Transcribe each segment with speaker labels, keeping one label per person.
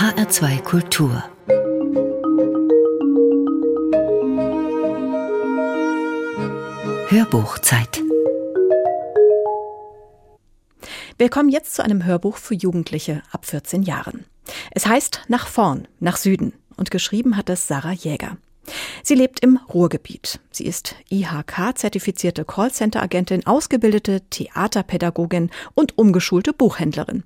Speaker 1: HR2 Kultur Hörbuchzeit
Speaker 2: Wir kommen jetzt zu einem Hörbuch für Jugendliche ab 14 Jahren. Es heißt Nach vorn, nach Süden und geschrieben hat es Sarah Jäger. Sie lebt im Ruhrgebiet. Sie ist IHK-zertifizierte Callcenter-Agentin, ausgebildete Theaterpädagogin und umgeschulte Buchhändlerin.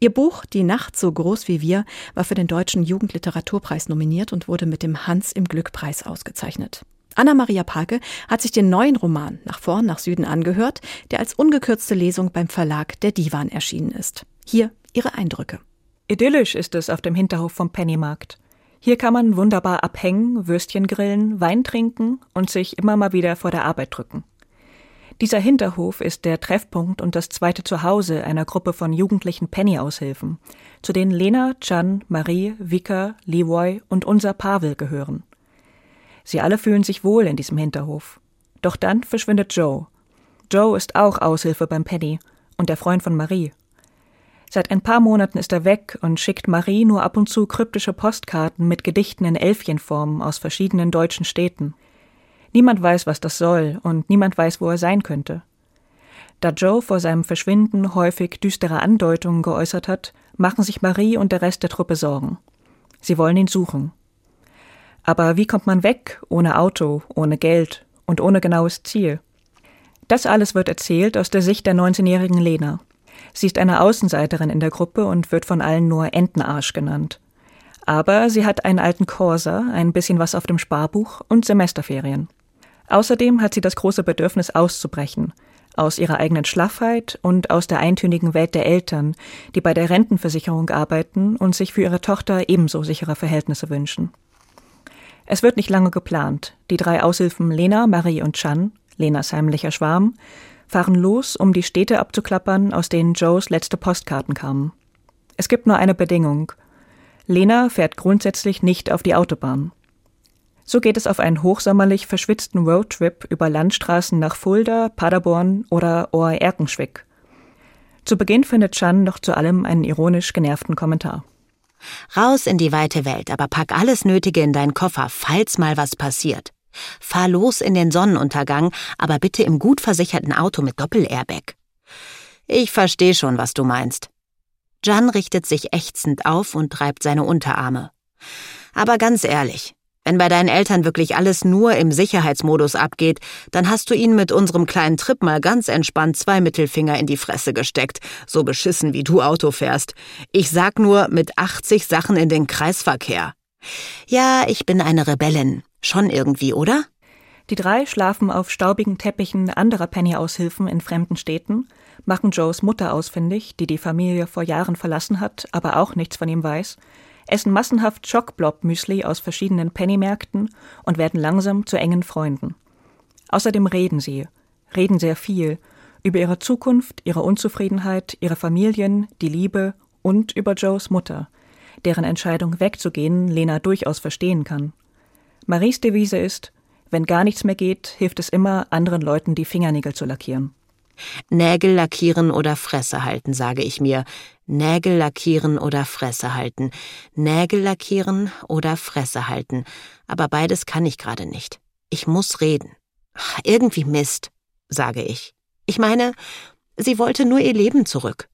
Speaker 2: Ihr Buch Die Nacht so groß wie wir war für den Deutschen Jugendliteraturpreis nominiert und wurde mit dem Hans im Glück Preis ausgezeichnet. Anna-Maria Palke hat sich den neuen Roman Nach vorn, nach Süden angehört, der als ungekürzte Lesung beim Verlag Der Divan erschienen ist. Hier ihre Eindrücke.
Speaker 3: Idyllisch ist es auf dem Hinterhof vom Pennymarkt. Hier kann man wunderbar abhängen, Würstchen grillen, Wein trinken und sich immer mal wieder vor der Arbeit drücken. Dieser Hinterhof ist der Treffpunkt und das zweite Zuhause einer Gruppe von jugendlichen Penny-Aushilfen, zu denen Lena, Chan, Marie, Vika, Leroy und unser Pavel gehören. Sie alle fühlen sich wohl in diesem Hinterhof. Doch dann verschwindet Joe. Joe ist auch Aushilfe beim Penny und der Freund von Marie. Seit ein paar Monaten ist er weg und schickt Marie nur ab und zu kryptische Postkarten mit Gedichten in Elfchenform aus verschiedenen deutschen Städten. Niemand weiß, was das soll, und niemand weiß, wo er sein könnte. Da Joe vor seinem Verschwinden häufig düstere Andeutungen geäußert hat, machen sich Marie und der Rest der Truppe Sorgen. Sie wollen ihn suchen. Aber wie kommt man weg, ohne Auto, ohne Geld und ohne genaues Ziel? Das alles wird erzählt aus der Sicht der 19-jährigen Lena. Sie ist eine Außenseiterin in der Gruppe und wird von allen nur Entenarsch genannt. Aber sie hat einen alten Corsa, ein bisschen was auf dem Sparbuch und Semesterferien. Außerdem hat sie das große Bedürfnis auszubrechen, aus ihrer eigenen Schlaffheit und aus der eintönigen Welt der Eltern, die bei der Rentenversicherung arbeiten und sich für ihre Tochter ebenso sichere Verhältnisse wünschen. Es wird nicht lange geplant. Die drei Aushilfen Lena, Marie und Chan, Lenas heimlicher Schwarm, fahren los, um die Städte abzuklappern, aus denen Joes letzte Postkarten kamen. Es gibt nur eine Bedingung. Lena fährt grundsätzlich nicht auf die Autobahn. So geht es auf einen hochsommerlich verschwitzten Roadtrip über Landstraßen nach Fulda, Paderborn oder Ohr-Erkenschwick. Zu Beginn findet Chan noch zu allem einen ironisch genervten Kommentar.
Speaker 4: Raus in die weite Welt, aber pack alles Nötige in deinen Koffer, falls mal was passiert. Fahr los in den Sonnenuntergang, aber bitte im gut versicherten Auto mit Doppel-Airbag. Ich verstehe schon, was du meinst. Jan richtet sich ächzend auf und reibt seine Unterarme. Aber ganz ehrlich, wenn bei deinen Eltern wirklich alles nur im Sicherheitsmodus abgeht, dann hast du ihnen mit unserem kleinen Trip mal ganz entspannt zwei Mittelfinger in die Fresse gesteckt, so beschissen wie du Auto fährst. Ich sag nur mit 80 Sachen in den Kreisverkehr. Ja, ich bin eine Rebellin. Schon irgendwie, oder?
Speaker 3: Die drei schlafen auf staubigen Teppichen anderer Penny-Aushilfen in fremden Städten, machen Joes Mutter ausfindig, die die Familie vor Jahren verlassen hat, aber auch nichts von ihm weiß, essen massenhaft Schockblob-Müsli aus verschiedenen Pennymärkten und werden langsam zu engen Freunden. Außerdem reden sie, reden sehr viel, über ihre Zukunft, ihre Unzufriedenheit, ihre Familien, die Liebe und über Joes Mutter, deren Entscheidung wegzugehen Lena durchaus verstehen kann. Maries Devise ist, wenn gar nichts mehr geht, hilft es immer, anderen Leuten die Fingernägel zu lackieren.
Speaker 4: Nägel lackieren oder Fresse halten, sage ich mir. Nägel lackieren oder Fresse halten. Nägel lackieren oder Fresse halten. Aber beides kann ich gerade nicht. Ich muss reden. Irgendwie Mist, sage ich. Ich meine, sie wollte nur ihr Leben zurück.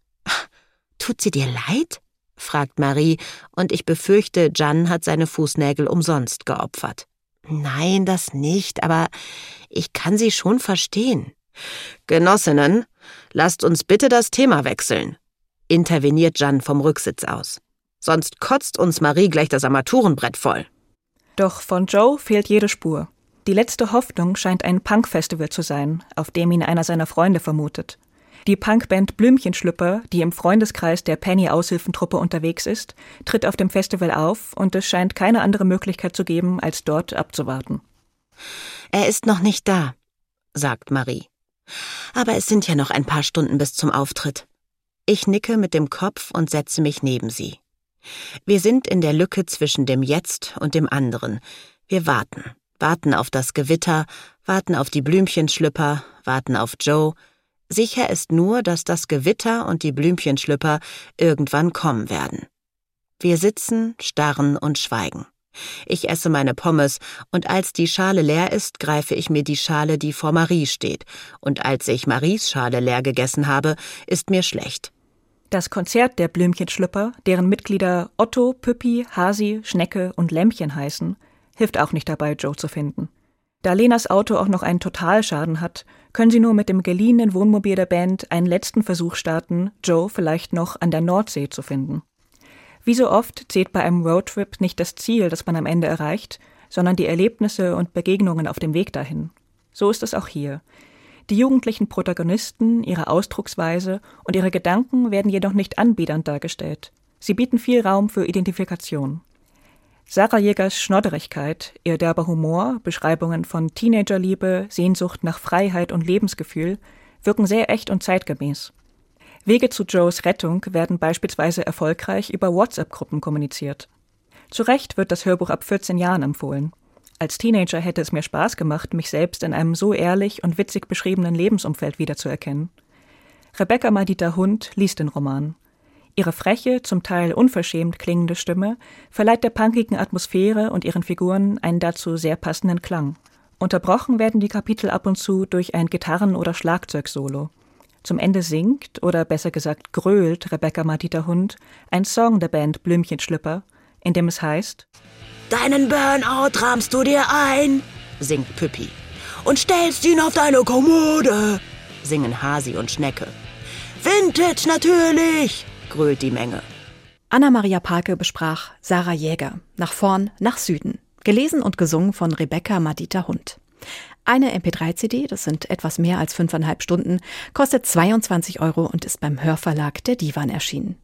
Speaker 4: Tut sie dir leid? fragt Marie, und ich befürchte, Jan hat seine Fußnägel umsonst geopfert. Nein, das nicht, aber ich kann sie schon verstehen. Genossinnen, lasst uns bitte das Thema wechseln, interveniert Jan vom Rücksitz aus. Sonst kotzt uns Marie gleich das Armaturenbrett voll.
Speaker 3: Doch von Joe fehlt jede Spur. Die letzte Hoffnung scheint ein Punk-Festival zu sein, auf dem ihn einer seiner Freunde vermutet. Die Punkband Blümchenschlüpper, die im Freundeskreis der Penny-Aushilfentruppe unterwegs ist, tritt auf dem Festival auf und es scheint keine andere Möglichkeit zu geben, als dort abzuwarten.
Speaker 4: Er ist noch nicht da, sagt Marie. Aber es sind ja noch ein paar Stunden bis zum Auftritt. Ich nicke mit dem Kopf und setze mich neben sie. Wir sind in der Lücke zwischen dem Jetzt und dem anderen. Wir warten, warten auf das Gewitter, warten auf die Blümchenschlüpper, warten auf Joe. Sicher ist nur, dass das Gewitter und die Blümchenschlüpper irgendwann kommen werden. Wir sitzen, starren und schweigen. Ich esse meine Pommes, und als die Schale leer ist, greife ich mir die Schale, die vor Marie steht, und als ich Maries Schale leer gegessen habe, ist mir schlecht.
Speaker 3: Das Konzert der Blümchenschlüpper, deren Mitglieder Otto, Püppi, Hasi, Schnecke und Lämmchen heißen, hilft auch nicht dabei, Joe zu finden. Da Lenas Auto auch noch einen Totalschaden hat, können sie nur mit dem geliehenen Wohnmobil der Band einen letzten Versuch starten, Joe vielleicht noch an der Nordsee zu finden. Wie so oft zählt bei einem Roadtrip nicht das Ziel, das man am Ende erreicht, sondern die Erlebnisse und Begegnungen auf dem Weg dahin. So ist es auch hier. Die jugendlichen Protagonisten, ihre Ausdrucksweise und ihre Gedanken werden jedoch nicht anbiedernd dargestellt. Sie bieten viel Raum für Identifikation. Sarah Jägers Schnodderigkeit, ihr derber Humor, Beschreibungen von Teenagerliebe, Sehnsucht nach Freiheit und Lebensgefühl wirken sehr echt und zeitgemäß. Wege zu Joes Rettung werden beispielsweise erfolgreich über WhatsApp-Gruppen kommuniziert. Zu Recht wird das Hörbuch ab 14 Jahren empfohlen. Als Teenager hätte es mir Spaß gemacht, mich selbst in einem so ehrlich und witzig beschriebenen Lebensumfeld wiederzuerkennen. Rebecca Madita Hund liest den Roman. Ihre freche, zum Teil unverschämt klingende Stimme verleiht der punkigen Atmosphäre und ihren Figuren einen dazu sehr passenden Klang. Unterbrochen werden die Kapitel ab und zu durch ein Gitarren- oder Schlagzeugsolo. Zum Ende singt, oder besser gesagt grölt Rebecca Madita Hund ein Song der Band Blümchenschlüpper, in dem es heißt
Speaker 4: Deinen Burnout rahmst du dir ein, singt Püppi. Und stellst ihn auf deine Kommode, singen Hasi und Schnecke. Vintage natürlich, grölt die Menge.
Speaker 2: Anna-Maria Parke besprach Sarah Jäger, nach vorn, nach Süden. Gelesen und gesungen von Rebecca Madita Hund. Eine MP3-CD, das sind etwas mehr als fünfeinhalb Stunden, kostet 22 Euro und ist beim Hörverlag der Divan erschienen.